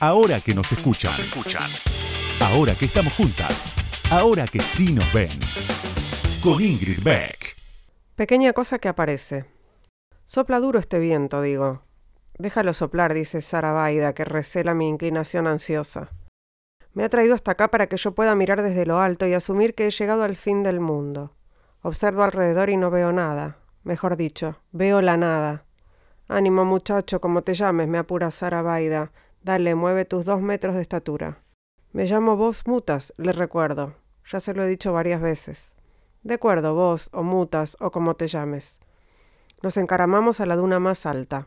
Ahora que nos escuchan. Ahora que estamos juntas. Ahora que sí nos ven. Con Ingrid Beck. Pequeña cosa que aparece. Sopla duro este viento, digo. Déjalo soplar, dice Sara Baida, que recela mi inclinación ansiosa. Me ha traído hasta acá para que yo pueda mirar desde lo alto y asumir que he llegado al fin del mundo. Observo alrededor y no veo nada. Mejor dicho, veo la nada. Ánimo, muchacho, como te llames, me apura Sara Baida. Dale, mueve tus dos metros de estatura. Me llamo vos Mutas, le recuerdo. Ya se lo he dicho varias veces. De acuerdo, vos, o Mutas, o como te llames. Nos encaramamos a la duna más alta.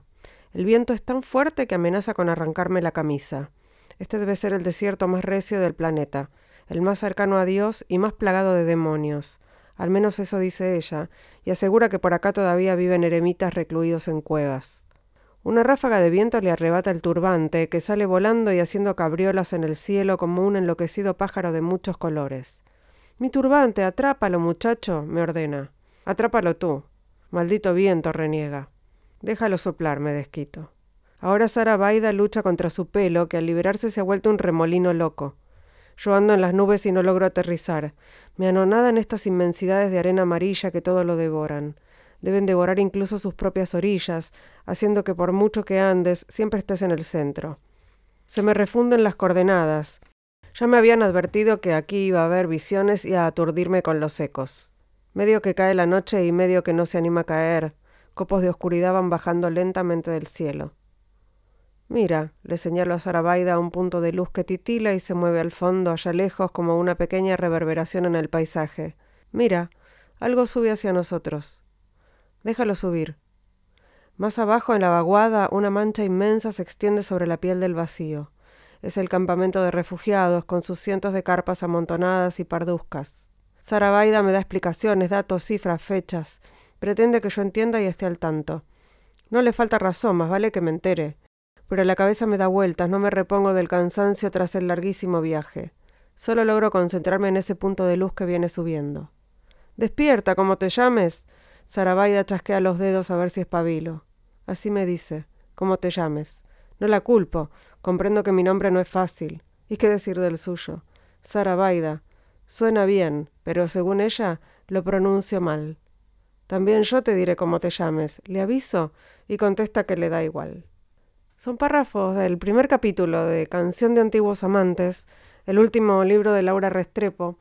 El viento es tan fuerte que amenaza con arrancarme la camisa. Este debe ser el desierto más recio del planeta, el más cercano a Dios y más plagado de demonios. Al menos eso dice ella, y asegura que por acá todavía viven eremitas recluidos en cuevas. Una ráfaga de viento le arrebata el turbante, que sale volando y haciendo cabriolas en el cielo como un enloquecido pájaro de muchos colores. Mi turbante, atrápalo, muchacho, me ordena. Atrápalo tú. Maldito viento, reniega. Déjalo soplar, me desquito. Ahora Sara Baida lucha contra su pelo, que al liberarse se ha vuelto un remolino loco. Yo ando en las nubes y no logro aterrizar. Me anonadan estas inmensidades de arena amarilla que todo lo devoran. Deben devorar incluso sus propias orillas, haciendo que por mucho que andes, siempre estés en el centro. Se me refunden las coordenadas. Ya me habían advertido que aquí iba a haber visiones y a aturdirme con los ecos. Medio que cae la noche y medio que no se anima a caer, Copos de oscuridad van bajando lentamente del cielo. Mira, le señalo a Sarabaida un punto de luz que titila y se mueve al fondo, allá lejos, como una pequeña reverberación en el paisaje. Mira, algo sube hacia nosotros. Déjalo subir. Más abajo, en la vaguada, una mancha inmensa se extiende sobre la piel del vacío. Es el campamento de refugiados, con sus cientos de carpas amontonadas y parduzcas. Sarabaida me da explicaciones, datos, cifras, fechas. Pretende que yo entienda y esté al tanto. No le falta razón, más vale que me entere. Pero la cabeza me da vueltas, no me repongo del cansancio tras el larguísimo viaje. Solo logro concentrarme en ese punto de luz que viene subiendo. Despierta, como te llames. Sarabaida chasquea los dedos a ver si espabilo. Así me dice, como te llames. No la culpo, comprendo que mi nombre no es fácil. ¿Y qué decir del suyo? Sarabaida. Suena bien, pero según ella, lo pronuncio mal. También yo te diré cómo te llames, le aviso, y contesta que le da igual. Son párrafos del primer capítulo de Canción de Antiguos Amantes, el último libro de Laura Restrepo,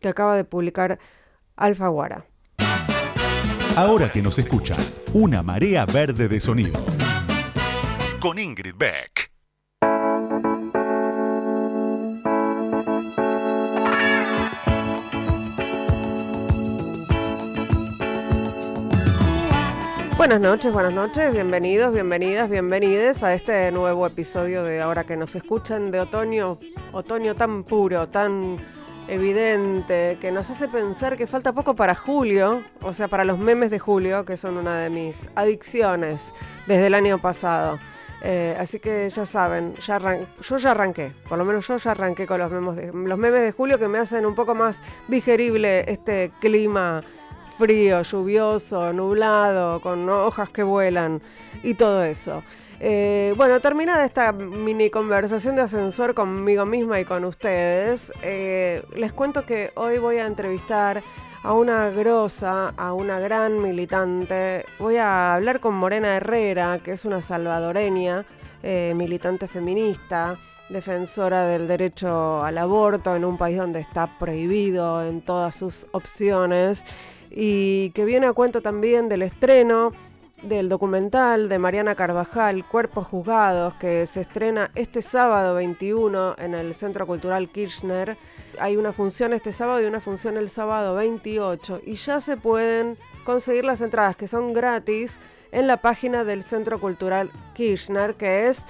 que acaba de publicar Alfaguara. Ahora que nos escuchan, una marea verde de sonido. Con Ingrid Beck. Buenas noches, buenas noches, bienvenidos, bienvenidas, bienvenides a este nuevo episodio de Ahora que nos escuchan de otoño, otoño tan puro, tan evidente, que nos hace pensar que falta poco para julio, o sea, para los memes de julio, que son una de mis adicciones desde el año pasado. Eh, así que ya saben, ya yo ya arranqué, por lo menos yo ya arranqué con los memes, de, los memes de julio que me hacen un poco más digerible este clima frío, lluvioso, nublado, con hojas que vuelan y todo eso. Eh, bueno, terminada esta mini conversación de ascensor conmigo misma y con ustedes, eh, les cuento que hoy voy a entrevistar a una grosa, a una gran militante. Voy a hablar con Morena Herrera, que es una salvadoreña, eh, militante feminista, defensora del derecho al aborto en un país donde está prohibido en todas sus opciones y que viene a cuento también del estreno del documental de Mariana Carvajal, Cuerpos Juzgados, que se estrena este sábado 21 en el Centro Cultural Kirchner. Hay una función este sábado y una función el sábado 28 y ya se pueden conseguir las entradas que son gratis en la página del Centro Cultural Kirchner, que es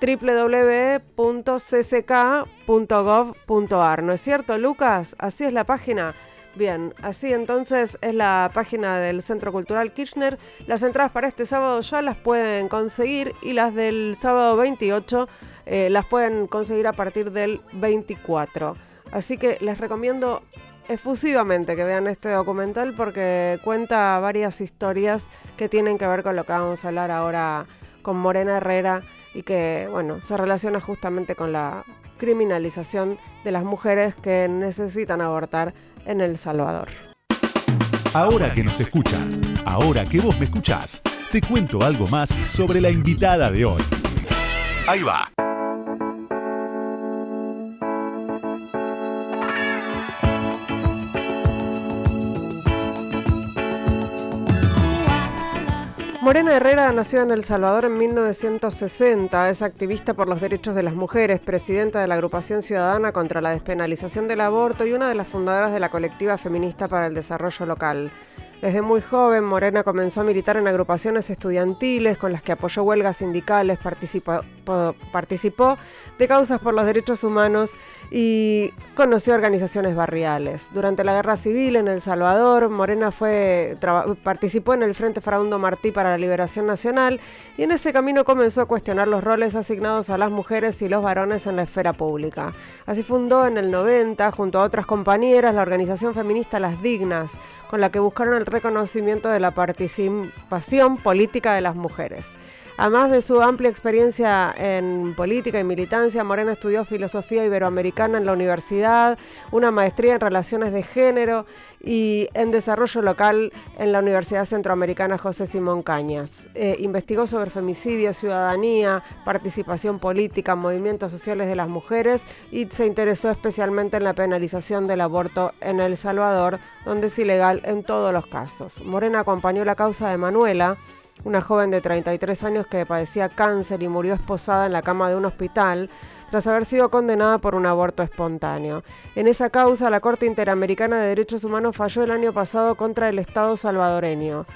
www.cck.gov.ar. ¿No es cierto, Lucas? Así es la página. Bien, así entonces es la página del Centro Cultural Kirchner. Las entradas para este sábado ya las pueden conseguir y las del sábado 28 eh, las pueden conseguir a partir del 24. Así que les recomiendo efusivamente que vean este documental porque cuenta varias historias que tienen que ver con lo que vamos a hablar ahora con Morena Herrera y que, bueno, se relaciona justamente con la criminalización de las mujeres que necesitan abortar en El Salvador. Ahora que nos escuchan, ahora que vos me escuchás, te cuento algo más sobre la invitada de hoy. Ahí va. Morena Herrera nació en El Salvador en 1960. Es activista por los derechos de las mujeres, presidenta de la agrupación ciudadana contra la despenalización del aborto y una de las fundadoras de la colectiva feminista para el desarrollo local. Desde muy joven, Morena comenzó a militar en agrupaciones estudiantiles con las que apoyó huelgas sindicales, participó, participó de causas por los derechos humanos y conoció organizaciones barriales. Durante la Guerra Civil en El Salvador, Morena fue, participó en el Frente Fraundo Martí para la Liberación Nacional y en ese camino comenzó a cuestionar los roles asignados a las mujeres y los varones en la esfera pública. Así fundó en el 90, junto a otras compañeras, la organización feminista Las Dignas, con la que buscaron el reconocimiento de la participación política de las mujeres. Además de su amplia experiencia en política y militancia, Morena estudió filosofía iberoamericana en la universidad, una maestría en relaciones de género y en desarrollo local en la Universidad Centroamericana José Simón Cañas. Eh, investigó sobre femicidio, ciudadanía, participación política, movimientos sociales de las mujeres y se interesó especialmente en la penalización del aborto en El Salvador, donde es ilegal en todos los casos. Morena acompañó la causa de Manuela una joven de 33 años que padecía cáncer y murió esposada en la cama de un hospital tras haber sido condenada por un aborto espontáneo. En esa causa, la Corte Interamericana de Derechos Humanos falló el año pasado contra el Estado salvadoreño.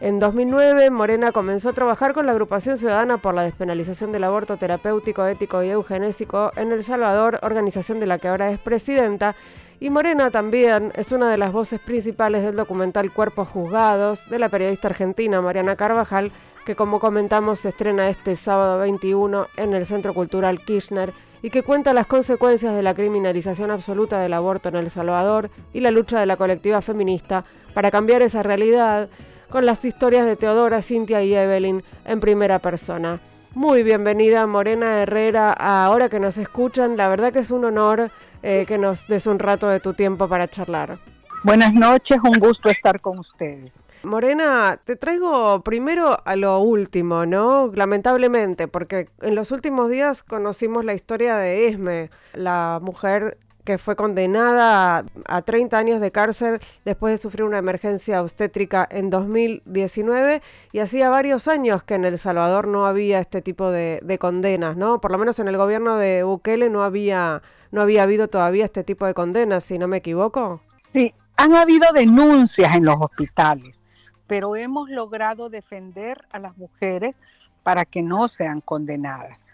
En 2009, Morena comenzó a trabajar con la Agrupación Ciudadana por la Despenalización del Aborto Terapéutico, Ético y Eugenésico en El Salvador, organización de la que ahora es presidenta, y Morena también es una de las voces principales del documental Cuerpos Juzgados de la periodista argentina Mariana Carvajal, que como comentamos se estrena este sábado 21 en el Centro Cultural Kirchner y que cuenta las consecuencias de la criminalización absoluta del aborto en El Salvador y la lucha de la colectiva feminista para cambiar esa realidad con las historias de Teodora, Cintia y Evelyn en primera persona. Muy bienvenida Morena Herrera, ahora que nos escuchan, la verdad que es un honor eh, que nos des un rato de tu tiempo para charlar. Buenas noches, un gusto estar con ustedes. Morena, te traigo primero a lo último, ¿no? Lamentablemente, porque en los últimos días conocimos la historia de Esme, la mujer que fue condenada a, 30 años de cárcel después de sufrir una emergencia obstétrica en 2019 y hacía varios años que en El Salvador no había este tipo de, de condenas, ¿no? Por lo menos en el gobierno de Bukele no había no había habido todavía este tipo de condenas, si no me equivoco. Sí, han habido denuncias en los hospitales, pero hemos logrado defender a las mujeres para que no sean condenadas.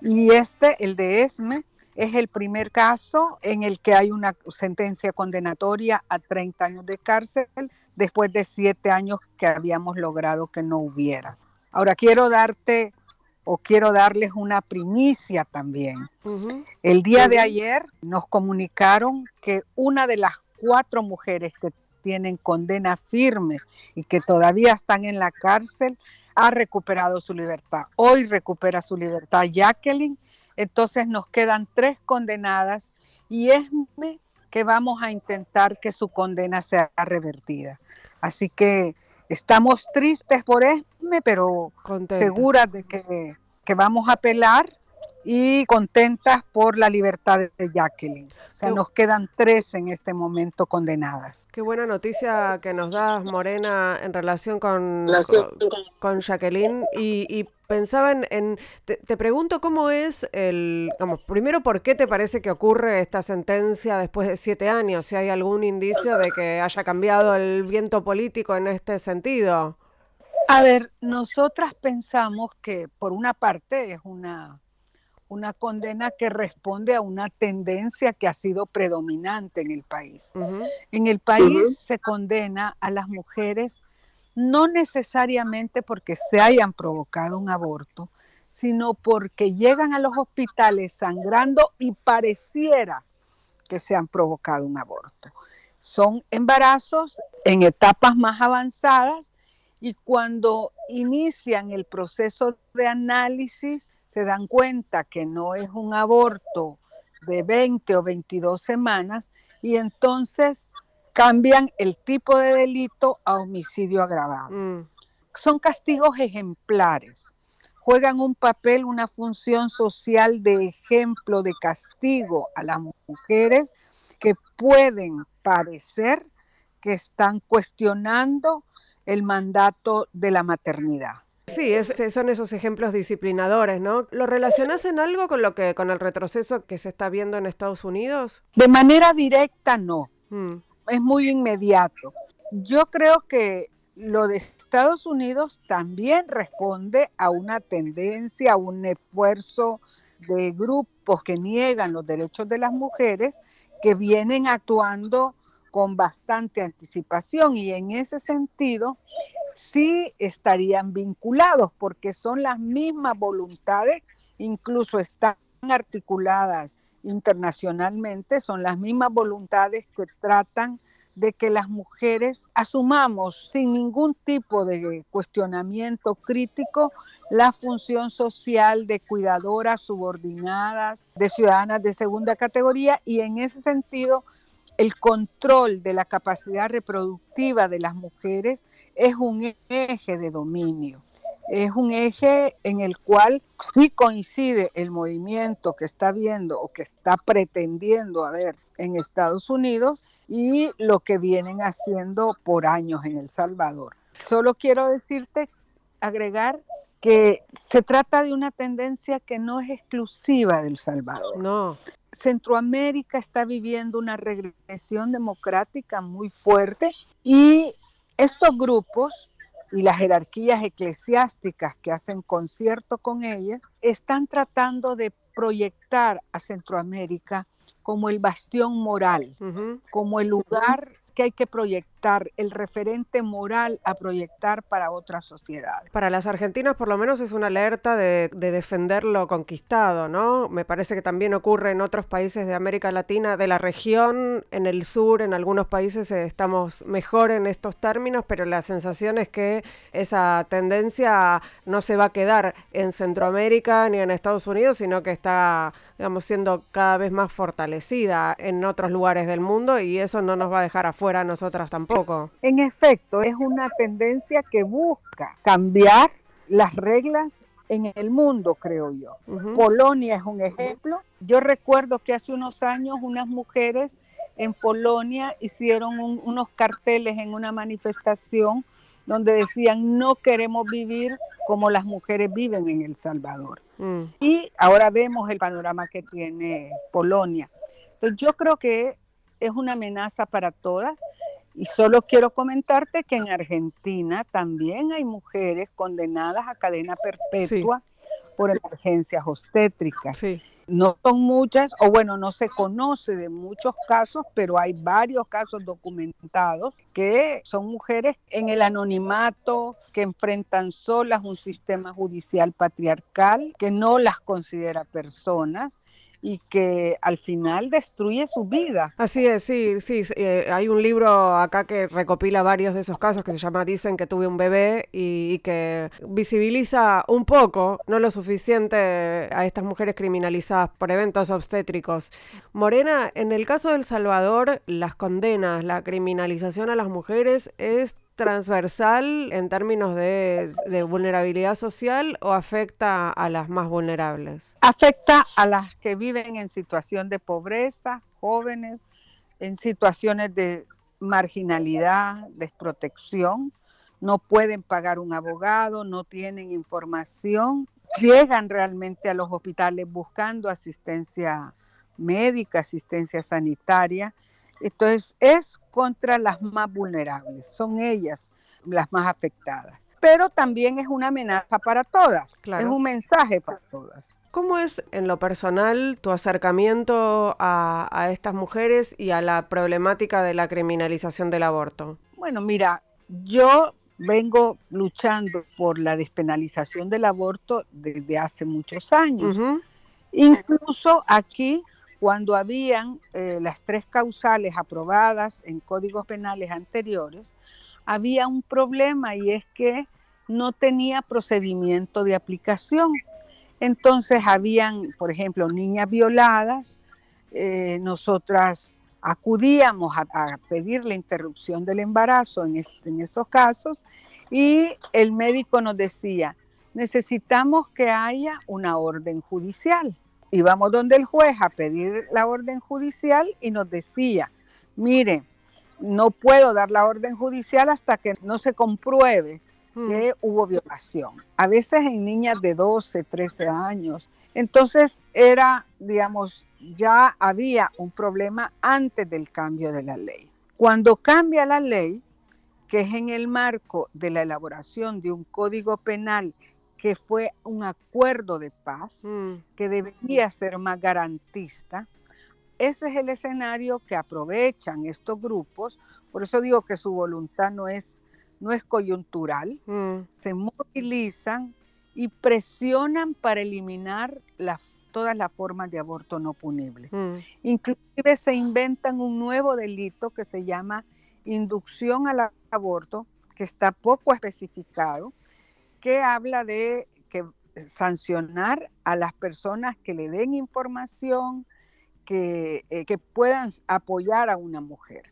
Y este, el de ESME, es el primer caso en el que hay una sentencia condenatoria a 30 años de cárcel después de siete años que habíamos logrado que no hubiera. Ahora quiero darte o quiero darles una primicia también. El día de ayer nos comunicaron que una de las cuatro mujeres que tienen condena firme y que todavía están en la cárcel ha recuperado su libertad. Hoy recupera su libertad Jacqueline, entonces nos quedan tres condenadas y es que vamos a intentar que su condena sea revertida. Así que Estamos tristes por Esme, pero seguras de que, que, vamos a apelar y contentas por la libertad de Jacqueline. O sea, nos quedan tres en este momento condenadas. Qué buena noticia que nos das, Morena, en relación con, con, Jacqueline. Y, pensaba en, te, pregunto cómo es el, vamos, primero, ¿por qué te parece que ocurre esta sentencia después de siete años? Si hay algún indicio de que haya cambiado el viento político en este sentido. A ver, nosotras pensamos que por una parte es una una condena que responde a una tendencia que ha sido predominante en el país. En el país se condena a las mujeres no necesariamente porque se hayan provocado un aborto, sino porque llegan a los hospitales sangrando y pareciera que se han provocado un aborto. Son embarazos en etapas más avanzadas y cuando inician el proceso de análisis se dan cuenta que no es un aborto de 20 o 22 semanas y entonces cambian el tipo de delito a homicidio agravado. Mm. Son castigos ejemplares. Juegan un papel, una función social de ejemplo, de castigo a las mujeres que pueden parecer que están cuestionando el mandato de la maternidad. Sí, son esos ejemplos disciplinadores, ¿no? ¿Lo relacionas en algo con lo que con el retroceso que se está viendo en Estados Unidos? De manera directa no. Mm. Es muy inmediato. Yo creo que lo de Estados Unidos también responde a una tendencia, a un esfuerzo de grupos que niegan los derechos de las mujeres que vienen actuando con bastante anticipación y en ese sentido sí estarían vinculados porque son las mismas voluntades, incluso están articuladas internacionalmente, son las mismas voluntades que tratan de que las mujeres asumamos sin ningún tipo de cuestionamiento crítico la función social de cuidadoras subordinadas, de ciudadanas de segunda categoría y en ese sentido el control de la capacidad reproductiva de las mujeres es un eje de dominio. Es un eje en el cual sí coincide el movimiento que está viendo o que está pretendiendo haber en Estados Unidos y lo que vienen haciendo por años en El Salvador. Solo quiero decirte, agregar que se trata de una tendencia que no es exclusiva del Salvador. No. Centroamérica está viviendo una regresión democrática muy fuerte y estos grupos y las jerarquías eclesiásticas que hacen concierto con ellas están tratando de proyectar a Centroamérica como el bastión moral, como el lugar que hay que proyectar, el referente moral a proyectar para otras sociedades. Para las argentinas por lo menos es una alerta de, defender lo conquistado, ¿no? Me parece que también ocurre en otros países de América Latina, de la región, en el sur, en algunos países eh, estamos mejor en estos términos, pero la sensación es que esa tendencia no se va a quedar en Centroamérica ni en Estados Unidos, sino que está digamos, siendo cada vez más fortalecida en otros lugares del mundo y eso no nos va a dejar afuera a nosotras tampoco. En efecto, es una tendencia que busca cambiar las reglas en el mundo, creo yo. Polonia es un ejemplo. Yo recuerdo que hace unos años unas mujeres en Polonia hicieron unos carteles en una manifestación donde decían no queremos vivir como las mujeres viven en El Salvador. Mm. Y ahora vemos el panorama que tiene Polonia. Entonces yo creo que es una amenaza para todas. Y solo quiero comentarte que en Argentina también hay mujeres condenadas a cadena perpetua por emergencias obstétricas. Sí. No son muchas, o bueno, no se conoce de muchos casos, pero hay varios casos documentados que son mujeres en el anonimato, que enfrentan solas un sistema judicial patriarcal, que no las considera personas y que al final destruye su vida. Así es, sí, sí. Eh, hay un libro acá que recopila varios de esos casos que se llama Dicen que tuve un bebé y, que visibiliza un poco, no lo suficiente, a estas mujeres criminalizadas por eventos obstétricos. Morena, en el caso del Salvador, las condenas, la criminalización a las mujeres es transversal en términos de, vulnerabilidad social o afecta a las más vulnerables? Afecta a las que viven en situación de pobreza, jóvenes, en situaciones de marginalidad, desprotección, no pueden pagar un abogado, no tienen información, llegan realmente a los hospitales buscando asistencia médica, asistencia sanitaria entonces es contra las más vulnerables, son ellas las más afectadas. Pero también es una amenaza para todas, es un mensaje para todas. ¿Cómo es en lo personal tu acercamiento a, a, estas mujeres y a la problemática de la criminalización del aborto? Bueno, mira, yo vengo luchando por la despenalización del aborto desde hace muchos años. Incluso aquí cuando habían eh, las tres causales aprobadas en códigos penales anteriores, había un problema y es que no tenía procedimiento de aplicación. Entonces habían, por ejemplo, niñas violadas, eh, nosotras acudíamos a, pedir la interrupción del embarazo en, en esos casos y el médico nos decía, necesitamos que haya una orden judicial. Íbamos donde el juez a pedir la orden judicial y nos decía, mire, no puedo dar la orden judicial hasta que no se compruebe mm. que hubo violación. A veces en niñas de 12, 13 años. Entonces era, digamos, ya había un problema antes del cambio de la ley. Cuando cambia la ley, que es en el marco de la elaboración de un código penal que fue un acuerdo de paz, mm. que debería ser más garantista, ese es el escenario que aprovechan estos grupos, por eso digo que su voluntad no es, no es coyuntural, mm. se movilizan y presionan para eliminar todas las formas de aborto no punible. Mm. Inclusive se inventan un nuevo delito que se llama inducción al aborto, que está poco especificado, que habla de que sancionar a las personas que le den información, eh, que, puedan apoyar a una mujer,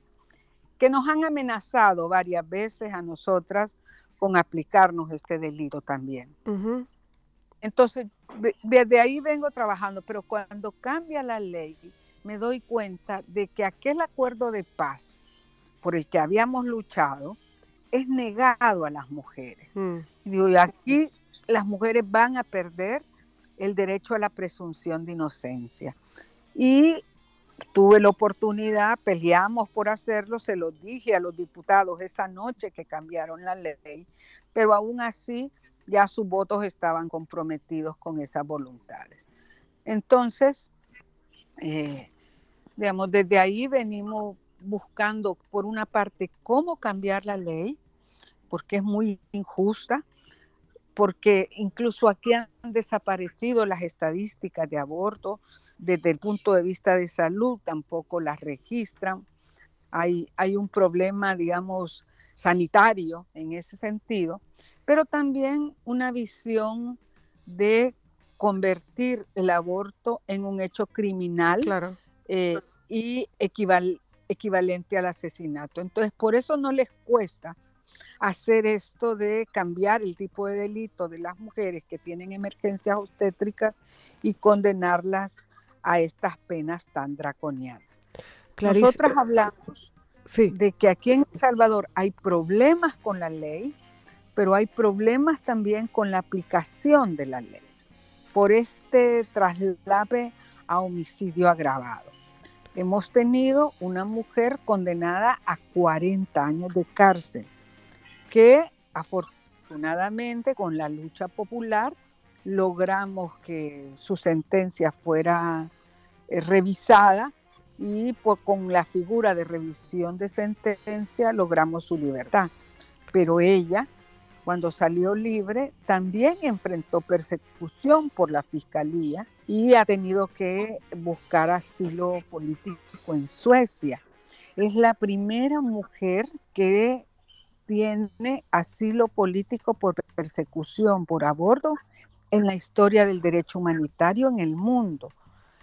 que nos han amenazado varias veces a nosotras con aplicarnos este delito también. Entonces, desde ahí vengo trabajando, pero cuando cambia la ley, me doy cuenta de que aquel acuerdo de paz por el que habíamos luchado es negado a las mujeres. Mm. Digo, y aquí las mujeres van a perder el derecho a la presunción de inocencia. Y tuve la oportunidad, peleamos por hacerlo, se lo dije a los diputados esa noche que cambiaron la ley, pero aún así ya sus votos estaban comprometidos con esas voluntades. Entonces, eh, digamos, desde ahí venimos buscando, por una parte, cómo cambiar la ley, porque es muy injusta, porque incluso aquí han desaparecido las estadísticas de aborto, desde el punto de vista de salud tampoco las registran. Hay, hay un problema, digamos, sanitario en ese sentido, pero también una visión de convertir el aborto en un hecho criminal eh, y equivalente al asesinato. Entonces, por eso no les cuesta hacer esto de cambiar el tipo de delito de las mujeres que tienen emergencias obstétricas y condenarlas a estas penas tan draconianas. Nosotras hablamos de que aquí en El Salvador hay problemas con la ley, pero hay problemas también con la aplicación de la ley por este traslave a homicidio agravado. Hemos tenido una mujer condenada a 40 años de cárcel, que afortunadamente con la lucha popular logramos que su sentencia fuera eh, revisada y con la figura de revisión de sentencia logramos su libertad. Pero ella, cuando salió libre, también enfrentó persecución por la fiscalía y ha tenido que buscar asilo político en Suecia. Es la primera mujer que tiene asilo político por persecución por aborto en la historia del derecho humanitario en el mundo.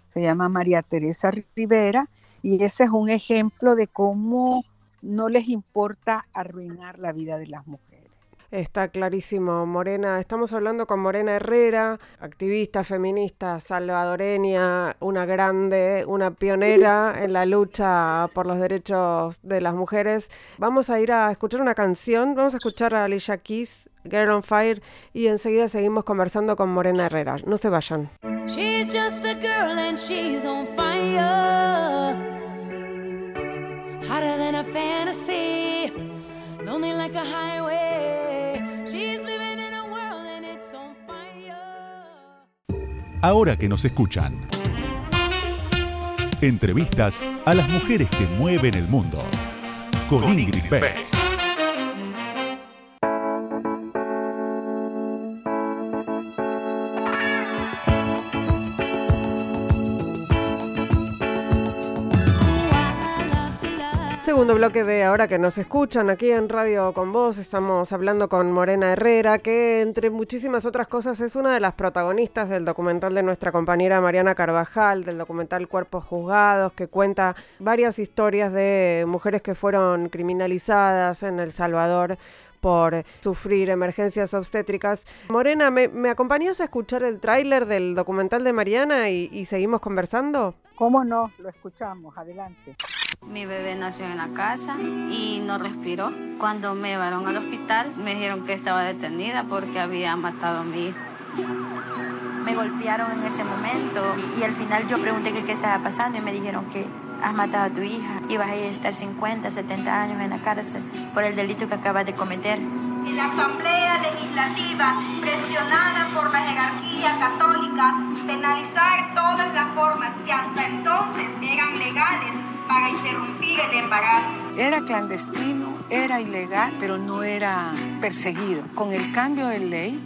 Se llama María Teresa Rivera y ese es un ejemplo de cómo no les importa arruinar la vida de las mujeres. Está clarísimo, Morena. Estamos hablando con Morena Herrera, activista feminista salvadoreña, una grande, una pionera en la lucha por los derechos de las mujeres. Vamos a ir a escuchar una canción, vamos a escuchar a Alicia Keys, Girl on Fire, y enseguida seguimos conversando con Morena Herrera. No se vayan. She's just a girl and she's on fire. Hotter than a fantasy, lonely like a highway. Ahora que nos escuchan. Entrevistas a las mujeres que mueven el mundo. Con, Ingrid. Segundo bloque de ahora que nos escuchan aquí en Radio con Vos, estamos hablando con Morena Herrera, que entre muchísimas otras cosas es una de las protagonistas del documental de nuestra compañera Mariana Carvajal, del documental Cuerpos Juzgados, que cuenta varias historias de mujeres que fueron criminalizadas en El Salvador por sufrir emergencias obstétricas. Morena, ¿me, me acompañas a escuchar el tráiler del documental de Mariana y, y seguimos conversando? ¿Cómo no? Lo escuchamos, adelante. Mi bebé nació en la casa y no respiró. Cuando me llevaron al hospital me dijeron que estaba detenida porque había matado a mi hijo. Me golpearon en ese momento y, y al final yo pregunté qué estaba pasando y me dijeron que has matado a tu hija y vas a estar 50, 70 años en la cárcel por el delito que acabas de cometer. La Asamblea Legislativa, presionada por la jerarquía católica, penalizar todas las formas que hasta entonces eran legales para interrumpir el embarazo. Era clandestino, era ilegal, pero no era perseguido. Con el cambio de ley,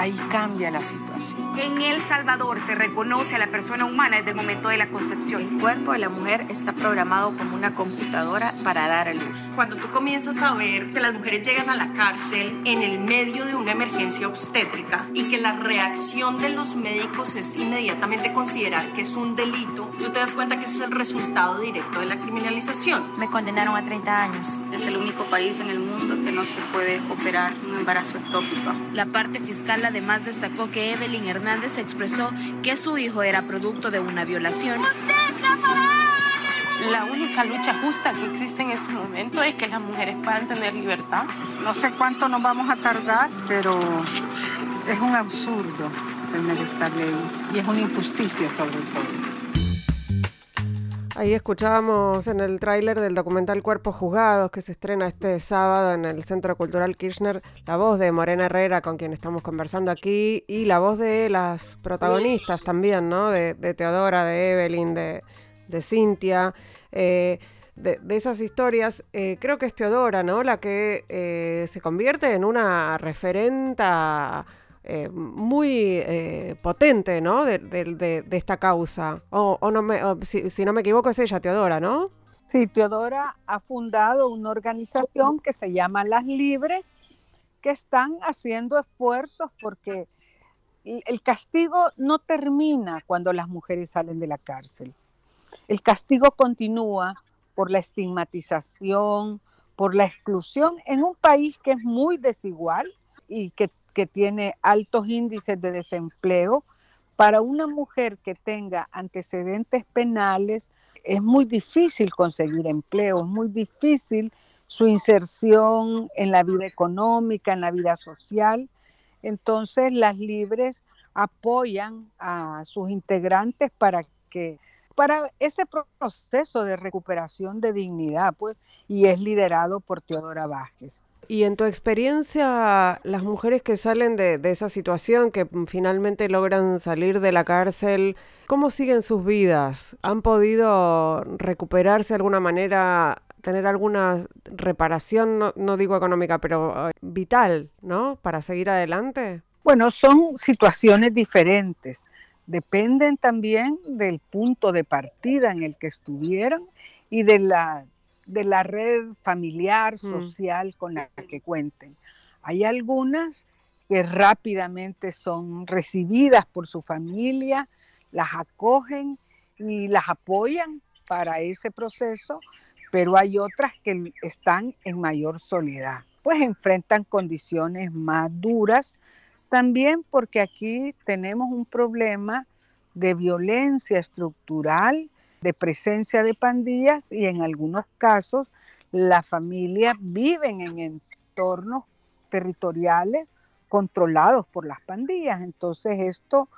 ahí cambia la situación. En El Salvador se reconoce a la persona humana desde el momento de la concepción. El cuerpo de la mujer está programado como una computadora para dar a luz. Cuando tú comienzas a ver que las mujeres llegan a la cárcel en el medio de una emergencia obstétrica y que la reacción de los médicos es inmediatamente considerar que es un delito, tú te das cuenta que ese es el resultado directo de la criminalización. Me condenaron a 30 años. Es el único país en el mundo que no se puede operar un embarazo ectópico. La parte fiscal además destacó que Evelyn Hernández expresó que su hijo era producto de una violación. La única lucha justa que existe en este momento es que las mujeres puedan tener libertad. No sé cuánto nos vamos a tardar, pero es un absurdo tener esta ley y es una injusticia sobre todo. Ahí escuchábamos en el tráiler del documental Cuerpos Juzgados que se estrena este sábado en el Centro Cultural Kirchner la voz de Morena Herrera con quien estamos conversando aquí y la voz de las protagonistas también, ¿no? De, de Teodora, de Evelyn, de, de Cintia. Eh, de, de, esas historias, eh, creo que es Teodora, ¿no? La que eh, se convierte en una referenta eh, muy eh, potente, ¿no? De, de, de, esta causa. O, no me, si, no me equivoco es ella, Teodora, ¿no? Sí, Teodora ha fundado una organización que se llama Las Libres, que están haciendo esfuerzos porque el castigo no termina cuando las mujeres salen de la cárcel. El castigo continúa por la estigmatización, por la exclusión en un país que es muy desigual y que que tiene altos índices de desempleo, para una mujer que tenga antecedentes penales es muy difícil conseguir empleo, es muy difícil su inserción en la vida económica, en la vida social. Entonces las libres apoyan a sus integrantes para que para ese proceso de recuperación de dignidad, pues, y es liderado por Teodora Vázquez. Y en tu experiencia, las mujeres que salen de, esa situación, que finalmente logran salir de la cárcel, ¿cómo siguen sus vidas? ¿Han podido recuperarse de alguna manera, tener alguna reparación, no, no digo económica, pero uh, vital, ¿no? Para seguir adelante. Bueno, son situaciones diferentes. Dependen también del punto de partida en el que estuvieron y de la de la red familiar, social mm. con la que cuenten. Hay algunas que rápidamente son recibidas por su familia, las acogen y las apoyan para ese proceso, pero hay otras que están en mayor soledad, pues enfrentan condiciones más duras, también porque aquí tenemos un problema de violencia estructural de presencia de pandillas y en algunos casos la familia viven en entornos territoriales controlados por las pandillas. Entonces esto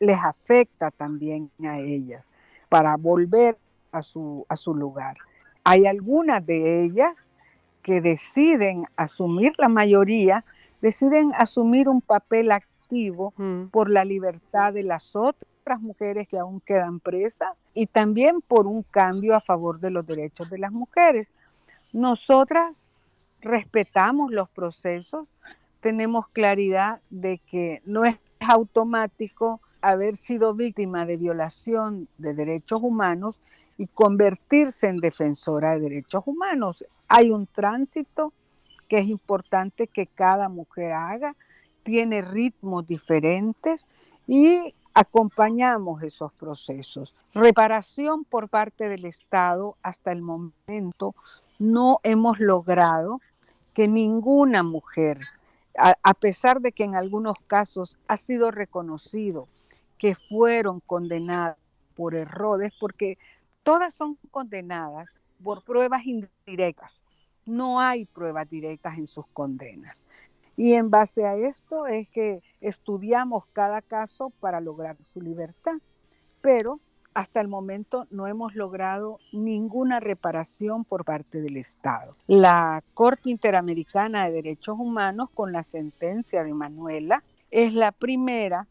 les afecta también a ellas para volver a su, a su lugar. Hay algunas de ellas que deciden asumir, la mayoría, deciden asumir un papel activo mm. por la libertad de las otras mujeres que aún quedan presas y también por un cambio a favor de los derechos de las mujeres. Nosotras respetamos los procesos, tenemos claridad de que no es automático haber sido víctima de violación de derechos humanos y convertirse en defensora de derechos humanos. Hay un tránsito que es importante que cada mujer haga, tiene ritmos diferentes y acompañamos esos procesos. Reparación por parte del Estado hasta el momento no hemos logrado que ninguna mujer, a, pesar de que en algunos casos ha sido reconocido que fueron condenadas por errores, porque todas son condenadas por pruebas indirectas. No hay pruebas directas en sus condenas. Y en base a esto es que estudiamos cada caso para lograr su libertad. Pero hasta el momento no hemos logrado ninguna reparación por parte del Estado. La Corte Interamericana de Derechos Humanos, con la sentencia de Manuela, es la primera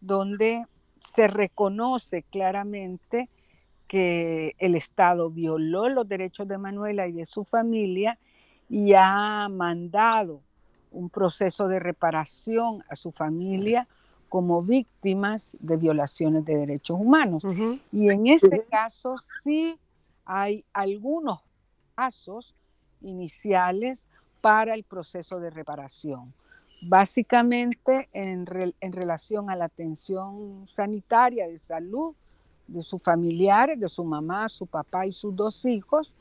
donde se reconoce claramente que el Estado violó los derechos de Manuela y de su familia y ha mandado un proceso de reparación a su familia como víctimas de violaciones de derechos humanos. Y en este caso sí hay algunos pasos iniciales para el proceso de reparación. Básicamente en, en relación a la atención sanitaria de salud de sus familiares, de su mamá, su papá y sus dos hijos,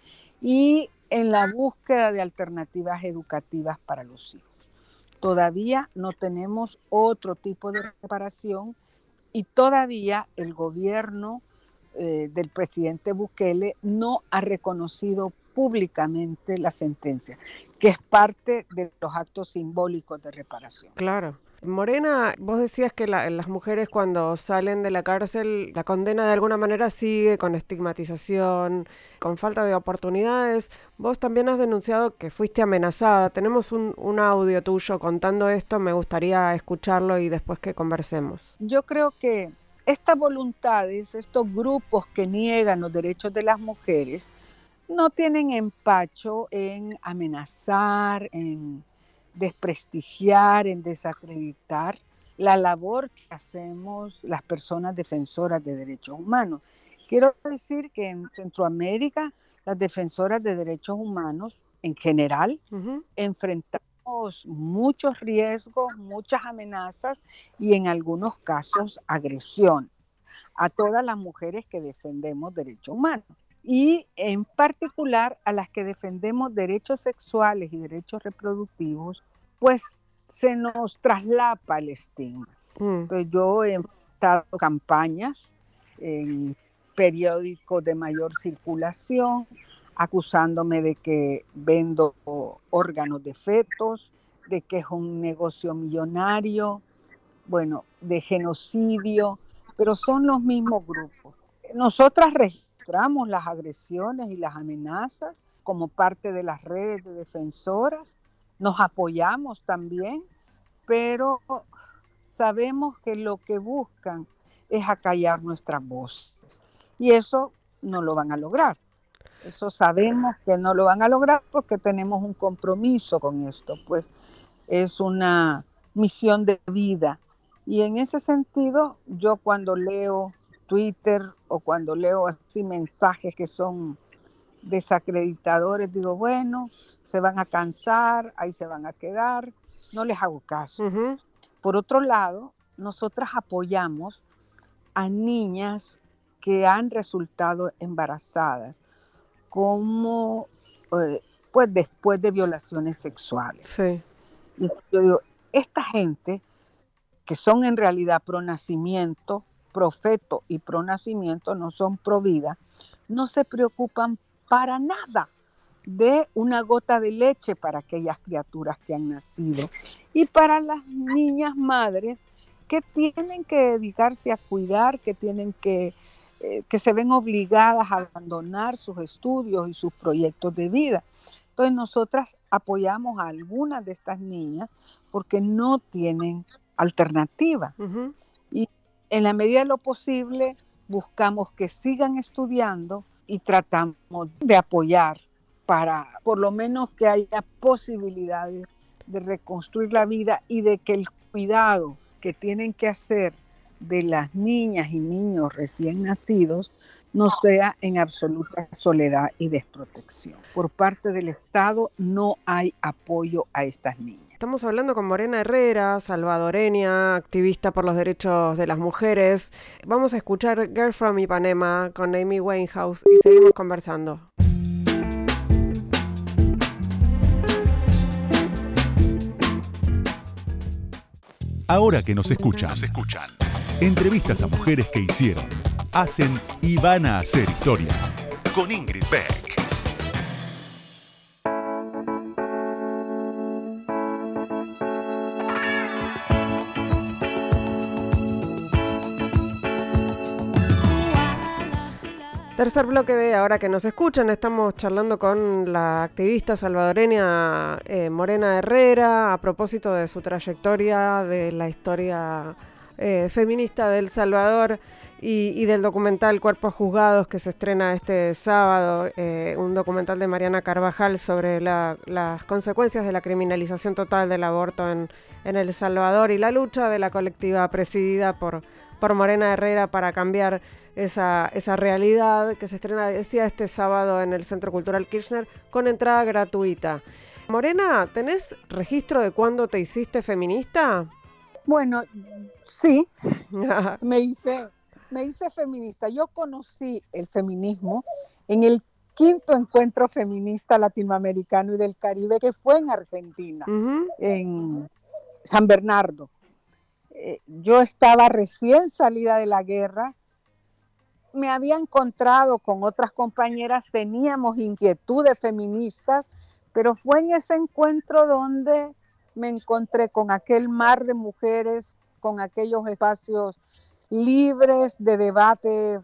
y en la búsqueda de alternativas educativas para los hijos. Todavía no tenemos otro tipo de reparación y todavía el gobierno eh, del presidente Bukele no ha reconocido públicamente la sentencia, que es parte de los actos simbólicos de reparación. Claro. Morena, vos decías que las mujeres cuando salen de la cárcel, la condena de alguna manera sigue con estigmatización, con falta de oportunidades. Vos también has denunciado que fuiste amenazada. Tenemos un, un audio tuyo contando esto, me gustaría escucharlo y después que conversemos. Yo creo que estas voluntades, estos grupos que niegan los derechos de las mujeres, no tienen empacho en amenazar, en desprestigiar, en desacreditar la labor que hacemos las personas defensoras de derechos humanos. Quiero decir que en Centroamérica las defensoras de derechos humanos en general enfrentamos muchos riesgos, muchas amenazas y en algunos casos agresión a todas las mujeres que defendemos derechos humanos y en particular a las que defendemos derechos sexuales y derechos reproductivos, pues se nos traslapa el estigma. Mm. yo he estado campañas en periódicos de mayor circulación, acusándome de que vendo órganos de fetos, de que es un negocio millonario, bueno, de genocidio, pero son los mismos grupos. Nosotras registramos las agresiones y las amenazas como parte de las redes de defensoras, nos apoyamos también, pero sabemos que lo que buscan es acallar nuestras voces y eso no lo van a lograr. Eso sabemos que no lo van a lograr porque tenemos un compromiso con esto, pues es una misión de vida. Y en ese sentido, yo cuando leo Twitter o cuando leo así mensajes que son desacreditadores, digo, bueno, se van a cansar, ahí se van a quedar, no les hago caso. Por otro lado, nosotras apoyamos a niñas que han resultado embarazadas como eh, pues después de violaciones sexuales. Sí. yo digo, esta gente que son en realidad pro nacimiento, profeto y pro nacimiento, no son pro vida, no se preocupan para nada de una gota de leche para aquellas criaturas que han nacido y para las niñas madres que tienen que dedicarse a cuidar, que tienen que eh, que se ven obligadas a abandonar sus estudios y sus proyectos de vida. Entonces nosotras apoyamos a algunas de estas niñas porque no tienen alternativa. En la medida de lo posible buscamos que sigan estudiando y tratamos de apoyar para por lo menos que haya posibilidades de reconstruir la vida y de que el cuidado que tienen que hacer de las niñas y niños recién nacidos no sea en absoluta soledad y desprotección. Por parte del Estado no hay apoyo a estas niñas. Estamos hablando con Morena Herrera, salvadoreña, activista por los derechos de las mujeres. Vamos a escuchar Girl from Ipanema con Amy Winehouse y seguimos conversando. Ahora que nos escuchan, entrevistas a mujeres que hicieron, hacen y van a hacer historia. Con Ingrid Beck. Tercer bloque de Ahora que nos escuchan, estamos charlando con la activista salvadoreña eh, Morena Herrera a propósito de su trayectoria, de la historia eh, feminista del Salvador y, del documental Cuerpos Juzgados que se estrena este sábado, eh, un documental de Mariana Carvajal sobre las consecuencias de la criminalización total del aborto en, El Salvador y la lucha de la colectiva presidida por, por Morena Herrera para cambiar esa, esa realidad que se estrena, decía, este sábado en el Centro Cultural Kirchner con entrada gratuita. Morena, ¿tenés registro de cuándo te hiciste feminista? Bueno, sí, me hice, me hice feminista. Yo conocí el feminismo en el quinto encuentro feminista latinoamericano y del Caribe que fue en Argentina, en San Bernardo. Eh, yo estaba recién salida de la guerra me había encontrado con otras compañeras, teníamos inquietudes feministas, pero fue en ese encuentro donde me encontré con aquel mar de mujeres, con aquellos espacios libres de debate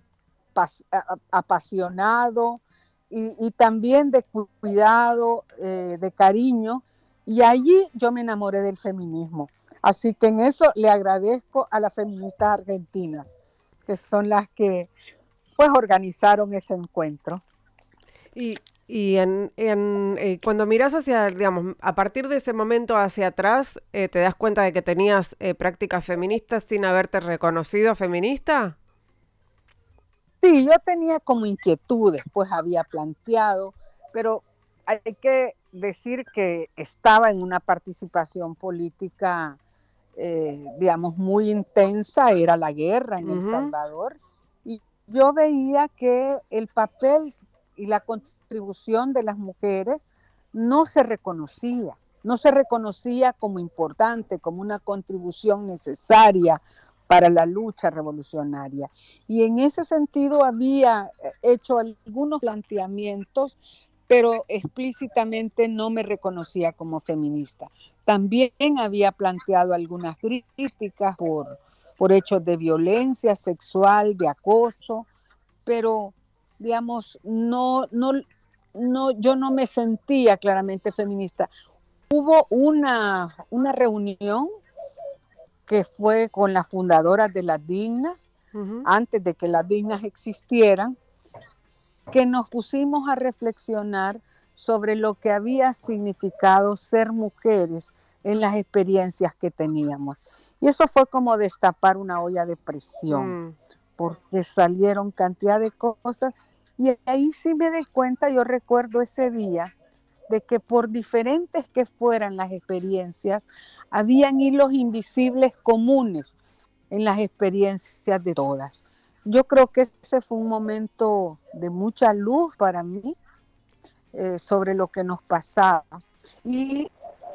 apasionado y, también de cuidado, eh, de cariño. Y allí yo me enamoré del feminismo. Así que en eso le agradezco a las feministas argentinas, que son las que pues organizaron ese encuentro. Y, y en, en eh, cuando miras hacia, digamos, a partir de ese momento hacia atrás, eh, ¿te das cuenta de que tenías eh, prácticas feministas sin haberte reconocido feminista? Sí, yo tenía como inquietudes, pues había planteado, pero hay que decir que estaba en una participación política, digamos, muy intensa, era la guerra en El Salvador, yo veía que el papel y la contribución de las mujeres no se reconocía, no se reconocía como importante, como una contribución necesaria para la lucha revolucionaria. Y en ese sentido había eh, hecho algunos planteamientos, pero explícitamente no me reconocía como feminista. También había planteado algunas críticas por por hechos de violencia sexual, de acoso, pero digamos, no, no, no, yo no me sentía claramente feminista. Hubo una, una reunión que fue con las fundadoras de las Dignas, antes de que las Dignas existieran, que nos pusimos a reflexionar sobre lo que había significado ser mujeres en las experiencias que teníamos. Y eso fue como destapar una olla de presión, mm. porque salieron cantidad de cosas. Y ahí sí me di cuenta, yo recuerdo ese día, de que por diferentes que fueran las experiencias, habían hilos invisibles comunes en las experiencias de todas. Yo creo que ese fue un momento de mucha luz para mí eh, sobre lo que nos pasaba y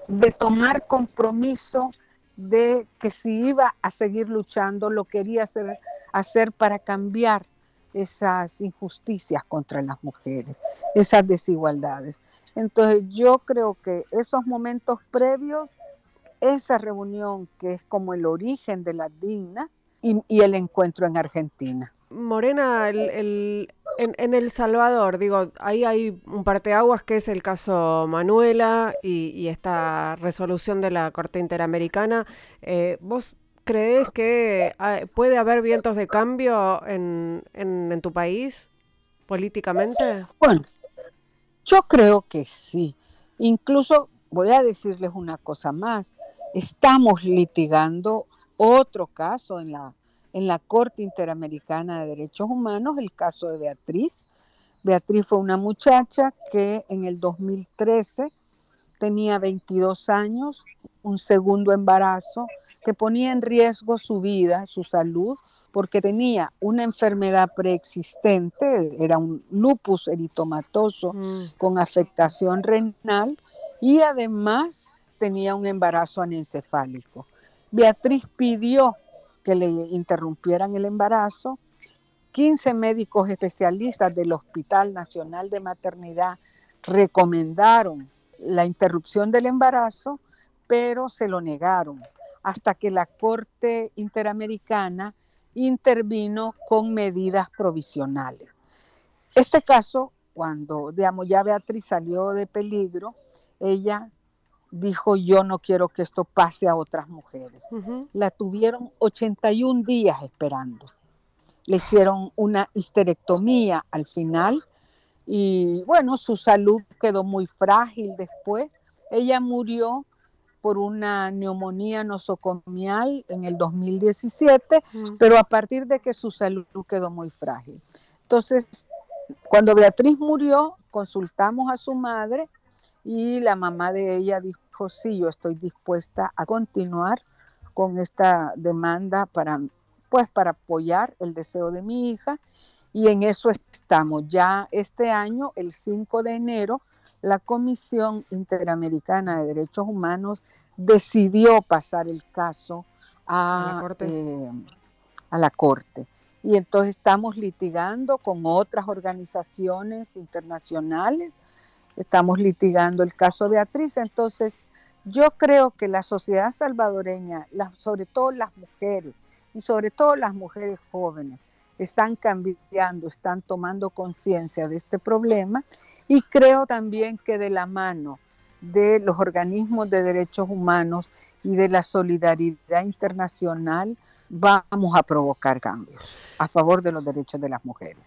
de tomar compromiso de que si iba a seguir luchando, lo quería hacer, hacer para cambiar esas injusticias contra las mujeres, esas desigualdades. Entonces yo creo que esos momentos previos, esa reunión que es como el origen de las dignas y el encuentro en Argentina. Morena, el, en, El Salvador, digo, ahí hay un parteaguas que es el caso Manuela y, esta resolución de la Corte Interamericana. Eh, ¿Vos crees que puede haber vientos de cambio en, en, tu país políticamente? Bueno, yo creo que sí. Incluso voy a decirles una cosa más. Estamos litigando otro caso en la en la Corte Interamericana de Derechos Humanos el caso de Beatriz. Beatriz fue una muchacha que en el 2013 tenía 22 años, un segundo embarazo que ponía en riesgo su vida, su salud, porque tenía una enfermedad preexistente, era un lupus eritomatoso mm. con afectación renal y además tenía un embarazo anencefálico. Beatriz pidió que le interrumpieran el embarazo. 15 médicos especialistas del Hospital Nacional de Maternidad recomendaron la interrupción del embarazo, pero se lo negaron hasta que la Corte Interamericana intervino con medidas provisionales. Este caso, cuando digamos, ya Beatriz salió de peligro, ella dijo yo no quiero que esto pase a otras mujeres. La tuvieron 81 días esperando. Le hicieron una histerectomía al final y bueno, su salud quedó muy frágil después. Ella murió por una neumonía nosocomial en el 2017, pero a partir de que su salud quedó muy frágil. Entonces, cuando Beatriz murió, consultamos a su madre y la mamá de ella dijo, sí, yo estoy dispuesta a continuar con esta demanda para, pues, para apoyar el deseo de mi hija y en eso estamos. Ya este año, el 5 de enero, la Comisión Interamericana de Derechos Humanos decidió pasar el caso a, la corte. Eh, y entonces estamos litigando con otras organizaciones internacionales, estamos litigando el caso Beatriz. Entonces, yo creo que la sociedad salvadoreña, sobre todo las mujeres y sobre todo las mujeres jóvenes, están cambiando, están tomando conciencia de este problema y creo también que de la mano de los organismos de derechos humanos y de la solidaridad internacional vamos a provocar cambios a favor de los derechos de las mujeres.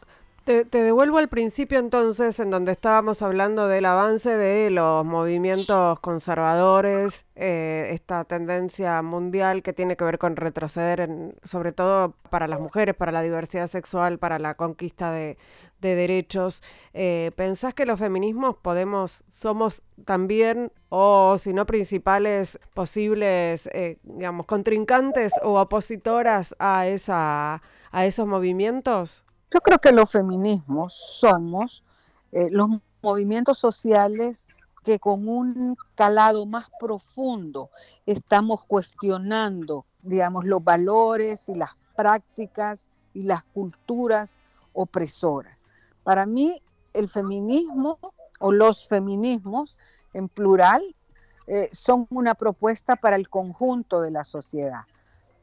Te, devuelvo al principio entonces, en donde estábamos hablando del avance de los movimientos conservadores, eh, esta tendencia mundial que tiene que ver con retroceder, en, sobre todo para las mujeres, para la diversidad sexual, para la conquista de, derechos. Eh, ¿Pensás que los feminismos podemos, somos también, o si no principales, posibles, eh, digamos, contrincantes o opositoras a, esa, a esos movimientos? Yo creo que los feminismos somos eh, los movimientos sociales que con un calado más profundo estamos cuestionando, digamos, los valores y las prácticas y las culturas opresoras. Para mí, el feminismo o los feminismos en plural eh, son una propuesta para el conjunto de la sociedad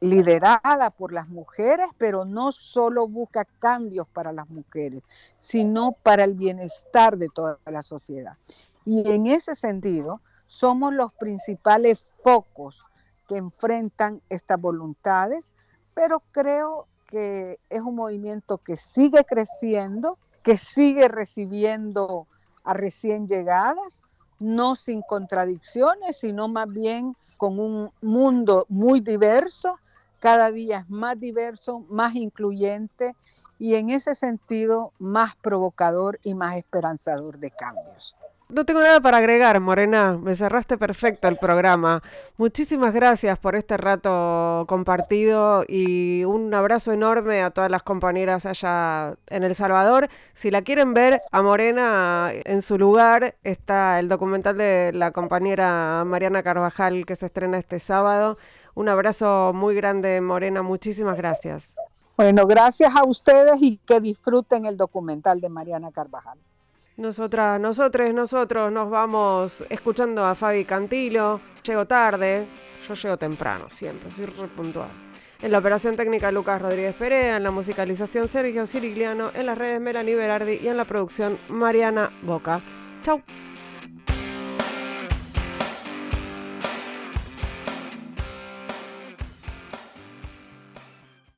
liderada por las mujeres, pero no solo busca cambios para las mujeres, sino para el bienestar de toda la sociedad. Y en ese sentido, somos los principales focos que enfrentan estas voluntades, pero creo que es un movimiento que sigue creciendo, que sigue recibiendo a recién llegadas, no sin contradicciones, sino más bien con un mundo muy diverso cada día es más diverso, más incluyente y en ese sentido más provocador y más esperanzador de cambios. No tengo nada para agregar, Morena. Me cerraste perfecto el programa. Muchísimas gracias por este rato compartido y un abrazo enorme a todas las compañeras allá en El Salvador. Si la quieren ver a Morena en su lugar, está el documental de la compañera Mariana Carvajal que se estrena este sábado. Un abrazo muy grande, Morena. Muchísimas gracias. Bueno, gracias a ustedes y que disfruten el documental de Mariana Carvajal. Nosotras, nosotros, nosotros nos vamos escuchando a Fabi Cantilo. Llego tarde, yo llego temprano, siempre, soy puntual. En la operación técnica Lucas Rodríguez Perea, en la musicalización Sergio Sirigliano, en las redes Melanie Berardi y en la producción Mariana Boca. Chau.